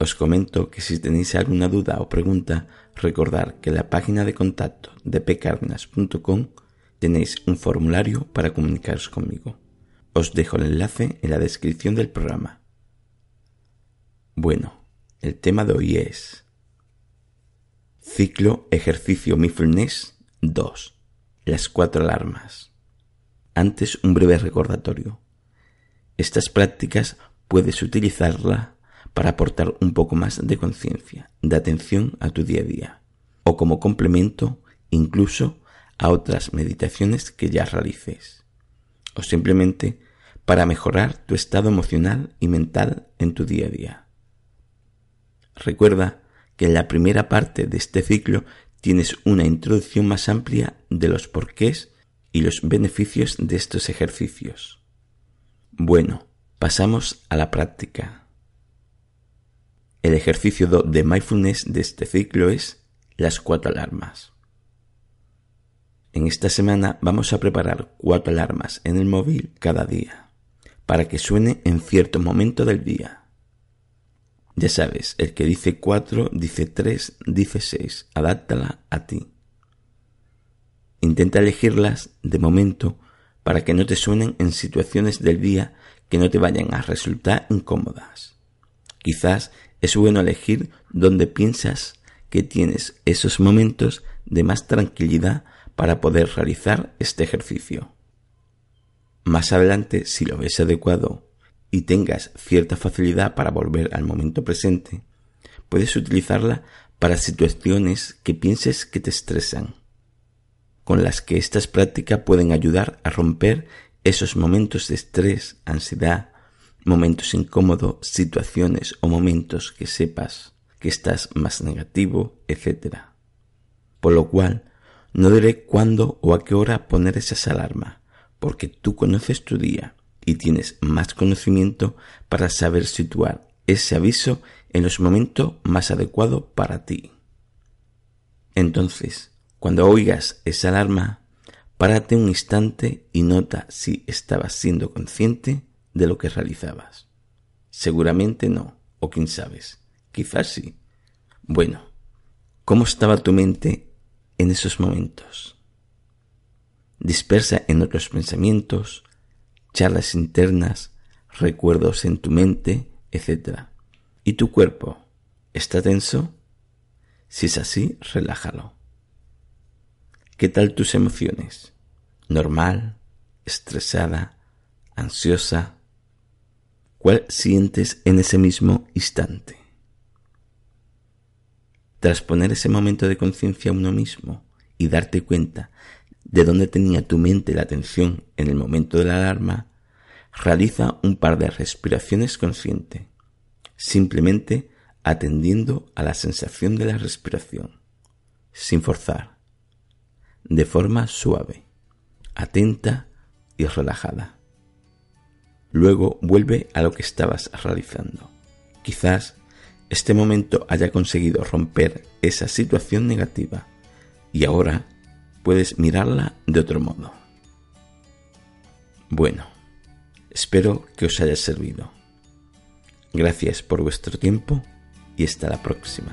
Os comento que si tenéis alguna duda o pregunta, recordar que en la página de contacto de pcardenas.com tenéis un formulario para comunicaros conmigo. Os dejo el enlace en la descripción del programa. Bueno, el tema de hoy es Ciclo Ejercicio Mindfulness 2. Las cuatro alarmas. Antes un breve recordatorio. Estas prácticas puedes utilizarla para aportar un poco más de conciencia, de atención a tu día a día, o como complemento incluso a otras meditaciones que ya realices, o simplemente para mejorar tu estado emocional y mental en tu día a día. Recuerda que en la primera parte de este ciclo tienes una introducción más amplia de los porqués y los beneficios de estos ejercicios. Bueno, pasamos a la práctica. El ejercicio de mindfulness de este ciclo es las cuatro alarmas. En esta semana vamos a preparar cuatro alarmas en el móvil cada día, para que suene en cierto momento del día. Ya sabes, el que dice cuatro, dice tres, dice seis, adáptala a ti. Intenta elegirlas de momento para que no te suenen en situaciones del día que no te vayan a resultar incómodas. Quizás es bueno elegir donde piensas que tienes esos momentos de más tranquilidad para poder realizar este ejercicio. Más adelante, si lo ves adecuado y tengas cierta facilidad para volver al momento presente, puedes utilizarla para situaciones que pienses que te estresan, con las que estas prácticas pueden ayudar a romper esos momentos de estrés, ansiedad, momentos incómodos, situaciones o momentos que sepas que estás más negativo, etc. Por lo cual, no diré cuándo o a qué hora poner esas alarmas, porque tú conoces tu día y tienes más conocimiento para saber situar ese aviso en los momentos más adecuados para ti. Entonces, cuando oigas esa alarma, párate un instante y nota si estabas siendo consciente de lo que realizabas. Seguramente no, o quién sabes, quizás sí. Bueno, ¿cómo estaba tu mente en esos momentos? Dispersa en otros pensamientos, charlas internas, recuerdos en tu mente, etc. ¿Y tu cuerpo? ¿Está tenso? Si es así, relájalo. ¿Qué tal tus emociones? ¿Normal? ¿Estresada? ¿Ansiosa? ¿Cuál sientes en ese mismo instante? Tras poner ese momento de conciencia a uno mismo y darte cuenta de dónde tenía tu mente la atención en el momento de la alarma, realiza un par de respiraciones consciente, simplemente atendiendo a la sensación de la respiración, sin forzar, de forma suave, atenta y relajada. Luego vuelve a lo que estabas realizando. Quizás este momento haya conseguido romper esa situación negativa y ahora puedes mirarla de otro modo. Bueno, espero que os haya servido. Gracias por vuestro tiempo y hasta la próxima.